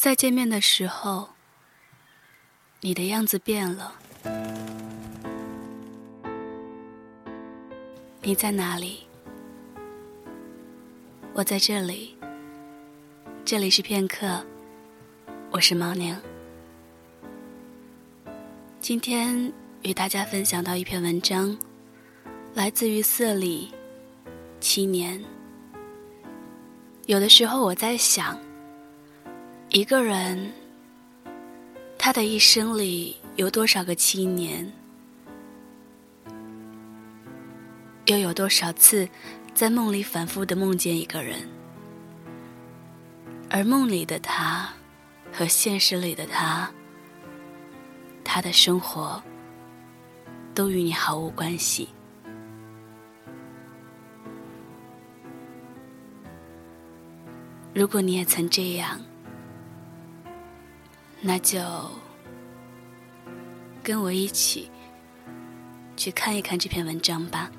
再见面的时候，你的样子变了。你在哪里？我在这里。这里是片刻，我是猫娘。今天与大家分享到一篇文章，来自于色里七年。有的时候我在想。一个人，他的一生里有多少个七年？又有多少次在梦里反复的梦见一个人？而梦里的他和现实里的他，他的生活都与你毫无关系。如果你也曾这样。那就跟我一起去看一看这篇文章吧。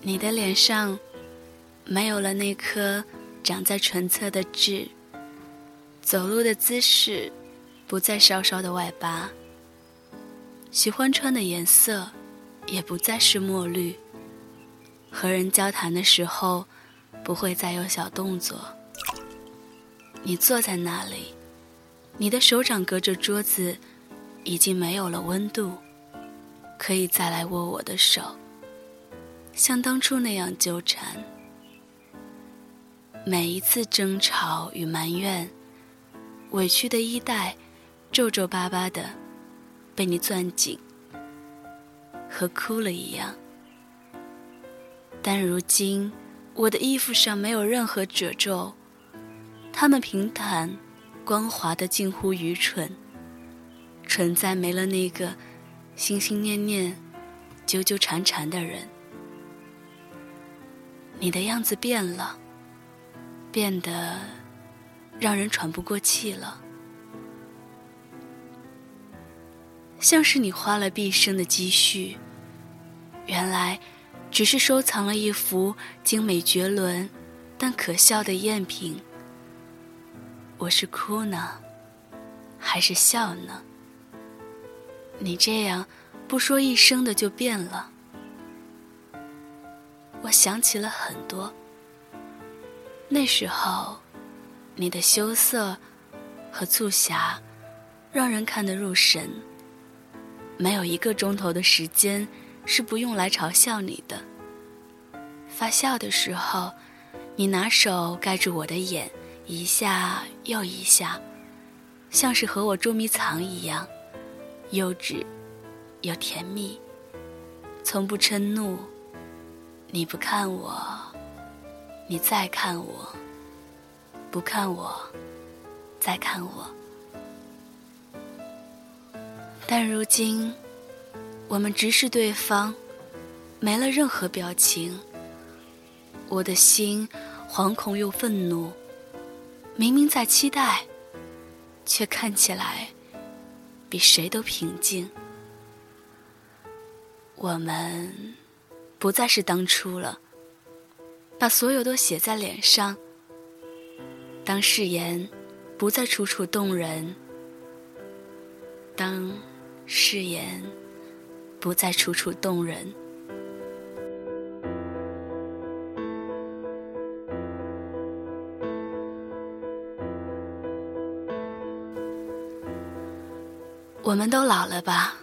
你的脸上没有了那颗。长在唇侧的痣，走路的姿势不再稍稍的外八，喜欢穿的颜色也不再是墨绿，和人交谈的时候不会再有小动作。你坐在那里，你的手掌隔着桌子，已经没有了温度，可以再来握我的手，像当初那样纠缠。每一次争吵与埋怨，委屈的衣带皱皱巴巴的被你攥紧，和哭了一样。但如今，我的衣服上没有任何褶皱，它们平坦、光滑的近乎愚蠢，存在没了那个心心念念、纠纠缠缠的人。你的样子变了。变得让人喘不过气了，像是你花了毕生的积蓄，原来只是收藏了一幅精美绝伦但可笑的赝品。我是哭呢，还是笑呢？你这样不说一声的就变了，我想起了很多。那时候，你的羞涩和促狭，让人看得入神。没有一个钟头的时间是不用来嘲笑你的。发笑的时候，你拿手盖住我的眼，一下又一下，像是和我捉迷藏一样，幼稚又甜蜜，从不嗔怒。你不看我。你再看我，不看我，再看我。但如今，我们直视对方，没了任何表情。我的心惶恐又愤怒，明明在期待，却看起来比谁都平静。我们不再是当初了。把所有都写在脸上。当誓言不再楚楚动人，当誓言不再楚楚动人，我们都老了吧？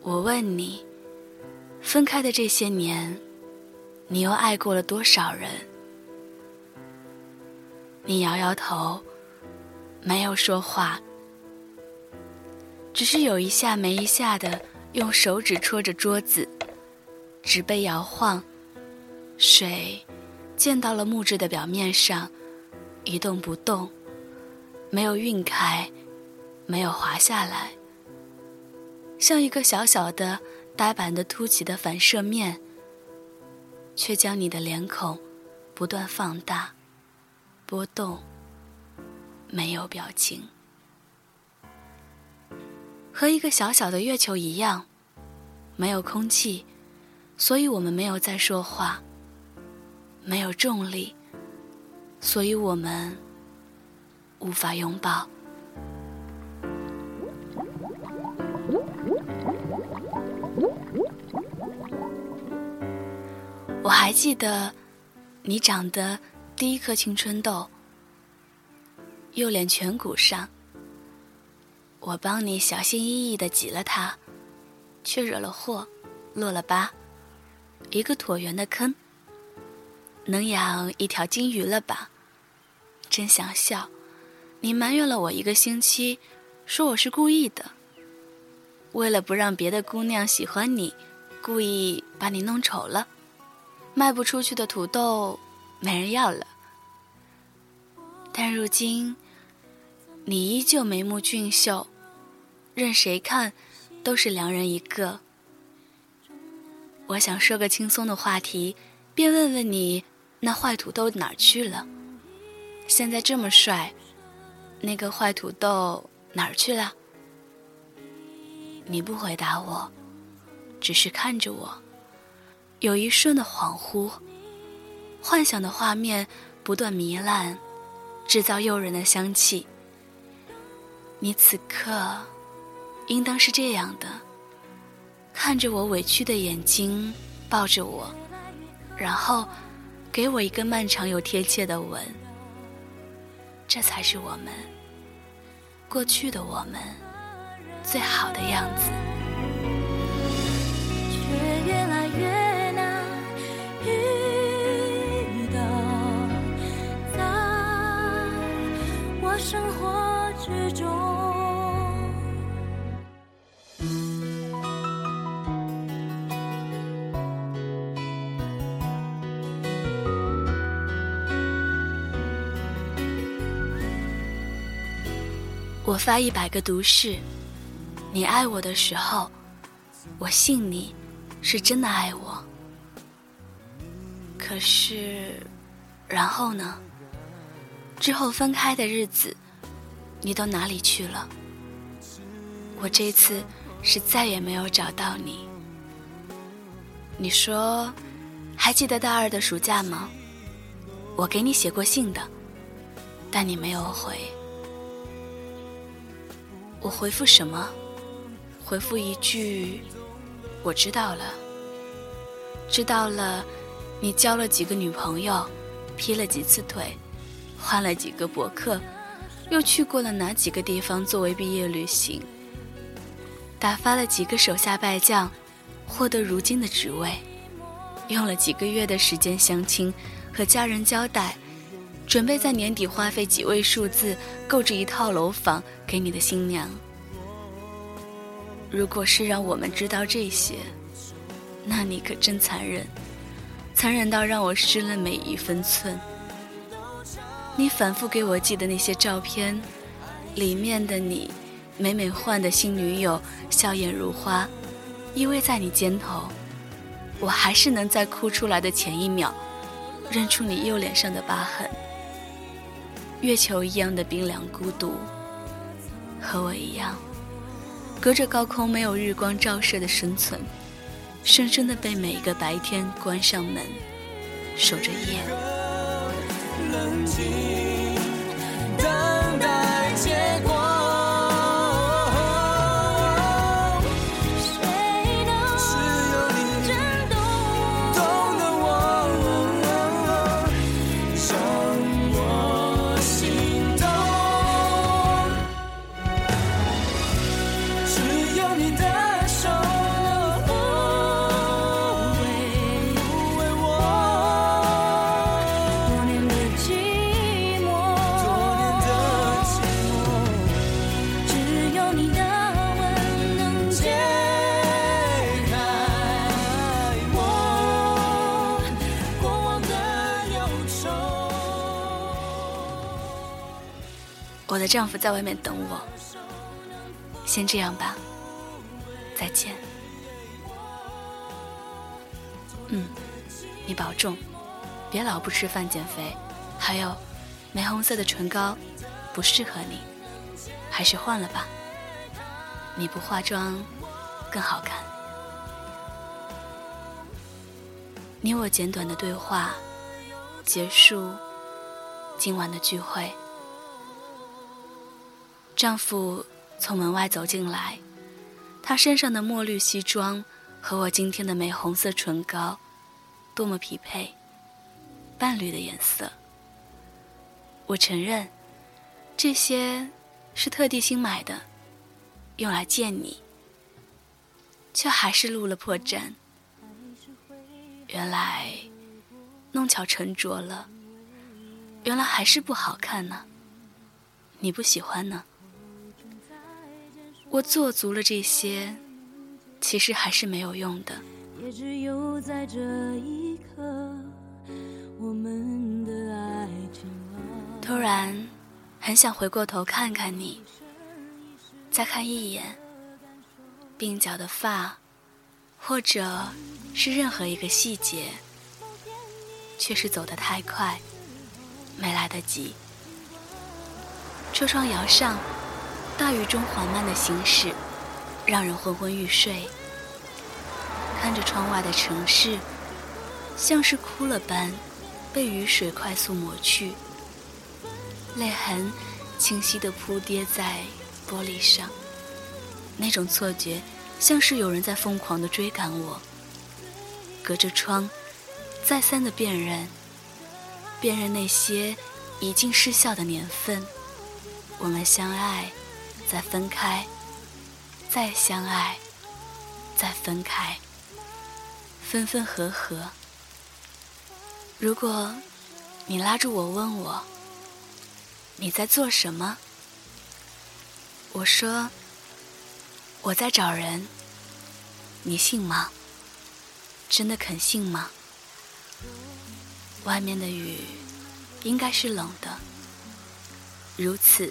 我问你，分开的这些年。你又爱过了多少人？你摇摇头，没有说话，只是有一下没一下的用手指戳着桌子，纸被摇晃，水溅到了木质的表面上，一动不动，没有晕开，没有滑下来，像一个小小的、呆板的凸起的反射面。却将你的脸孔不断放大、波动，没有表情，和一个小小的月球一样，没有空气，所以我们没有在说话；没有重力，所以我们无法拥抱。我还记得，你长的第一颗青春痘，右脸颧骨上。我帮你小心翼翼的挤了它，却惹了祸，落了疤，一个椭圆的坑。能养一条金鱼了吧？真想笑，你埋怨了我一个星期，说我是故意的，为了不让别的姑娘喜欢你，故意把你弄丑了。卖不出去的土豆，没人要了。但如今，你依旧眉目俊秀，任谁看，都是良人一个。我想说个轻松的话题，便问问你，那坏土豆哪儿去了？现在这么帅，那个坏土豆哪儿去了？你不回答我，只是看着我。有一瞬的恍惚，幻想的画面不断糜烂，制造诱人的香气。你此刻应当是这样的，看着我委屈的眼睛，抱着我，然后给我一个漫长又贴切的吻。这才是我们过去的我们最好的样子。我发一百个毒誓，你爱我的时候，我信你是真的爱我。可是，然后呢？之后分开的日子。你到哪里去了？我这次是再也没有找到你。你说，还记得大二的暑假吗？我给你写过信的，但你没有回。我回复什么？回复一句：我知道了。知道了，你交了几个女朋友，劈了几次腿，换了几个博客。又去过了哪几个地方作为毕业旅行？打发了几个手下败将，获得如今的职位？用了几个月的时间相亲，和家人交代，准备在年底花费几位数字购置一套楼房给你的新娘。如果是让我们知道这些，那你可真残忍，残忍到让我失了每一分寸。你反复给我寄的那些照片，里面的你，每每换的新女友，笑靥如花，依偎在你肩头，我还是能在哭出来的前一秒，认出你右脸上的疤痕。月球一样的冰凉孤独，和我一样，隔着高空没有日光照射的生存，深深的被每一个白天关上门，守着夜。冷静，我的丈夫在外面等我，先这样吧，再见。嗯，你保重，别老不吃饭减肥。还有，玫红色的唇膏不适合你，还是换了吧。你不化妆更好看。你我简短的对话结束今晚的聚会。丈夫从门外走进来，他身上的墨绿西装和我今天的玫红色唇膏多么匹配，伴侣的颜色。我承认，这些是特地新买的，用来见你，却还是露了破绽。原来弄巧成拙了，原来还是不好看呢。你不喜欢呢？我做足了这些，其实还是没有用的。也只有在这一刻，我们的爱情。突然，很想回过头看看你，再看一眼鬓角的发，或者是任何一个细节，却是走得太快，没来得及。车窗摇上，大雨中缓慢的行驶，让人昏昏欲睡。看着窗外的城市，像是哭了般，被雨水快速抹去。泪痕清晰地铺跌在玻璃上，那种错觉像是有人在疯狂地追赶我。隔着窗，再三的辨认，辨认那些已经失效的年份。我们相爱，再分开，再相爱，再分开，分分合合。如果你拉住我问我。你在做什么？我说我在找人，你信吗？真的肯信吗？外面的雨应该是冷的，如此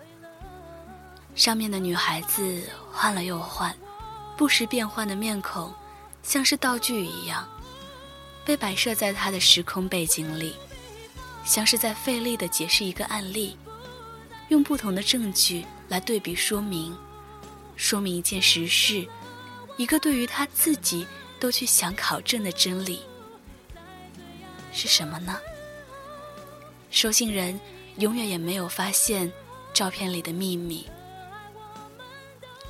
上面的女孩子换了又换，不时变换的面孔，像是道具一样，被摆设在他的时空背景里，像是在费力的解释一个案例，用不同的证据来对比说明，说明一件实事，一个对于他自己都去想考证的真理。是什么呢？收信人永远也没有发现照片里的秘密。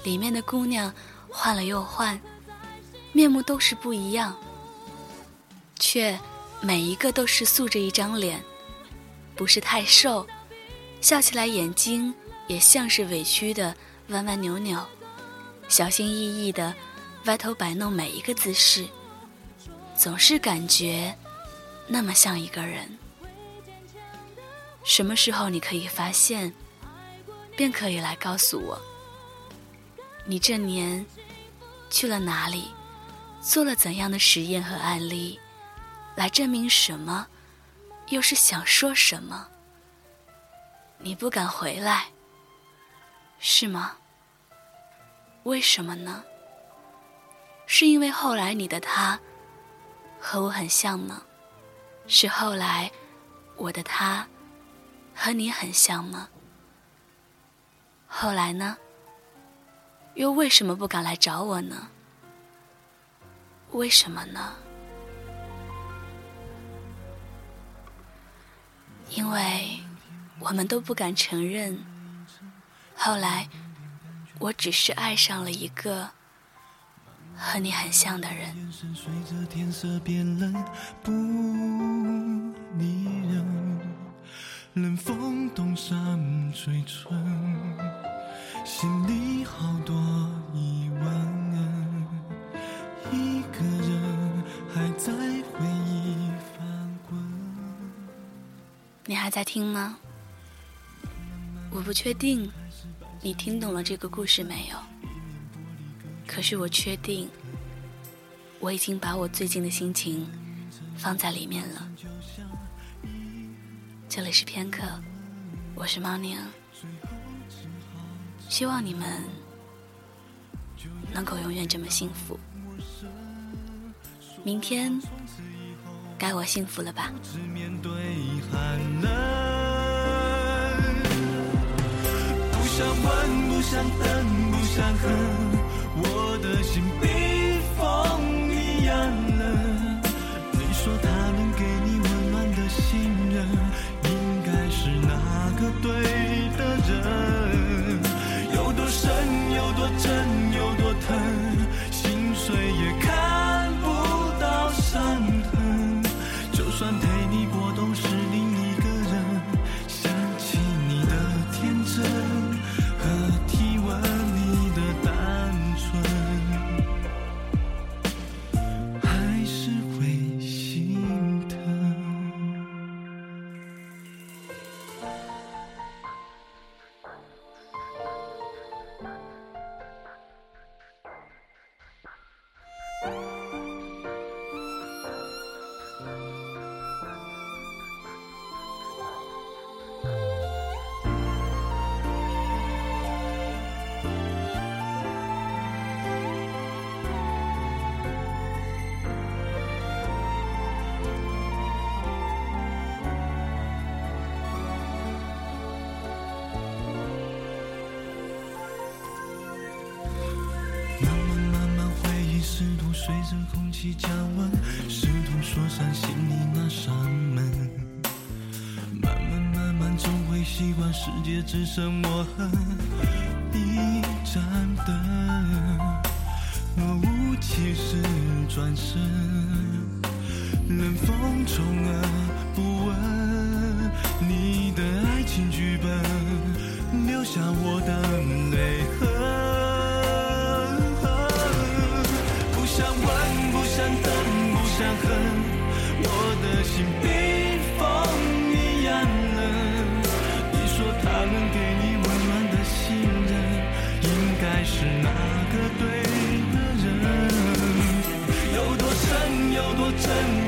里面的姑娘换了又换，面目都是不一样，却每一个都是素着一张脸，不是太瘦，笑起来眼睛也像是委屈的弯弯扭扭，小心翼翼的歪头摆弄每一个姿势，总是感觉。那么像一个人，什么时候你可以发现，便可以来告诉我，你这年去了哪里，做了怎样的实验和案例，来证明什么，又是想说什么？你不敢回来，是吗？为什么呢？是因为后来你的他和我很像吗？是后来，我的他和你很像吗？后来呢？又为什么不敢来找我呢？为什么呢？因为我们都不敢承认，后来我只是爱上了一个。和你很像的人风冻伤嘴唇心里好多疑问一个人还在回忆翻滚你还在听吗？我不确定你听懂了这个故事没有，可是我确定我已经把我最近的心情放在里面了。这里是片刻，我是猫宁，希望你们能够永远这么幸福。明天该我幸福了吧？不想问，不想等，不想恨，我的心多真，有多疼，慢慢，慢慢，回忆试图随着空气降温。锁上心里那扇门。慢慢慢慢，总会习惯世界只剩我和一盏灯。若无其事转身，冷风充耳不闻，你的爱情剧本留下我的泪痕。多真，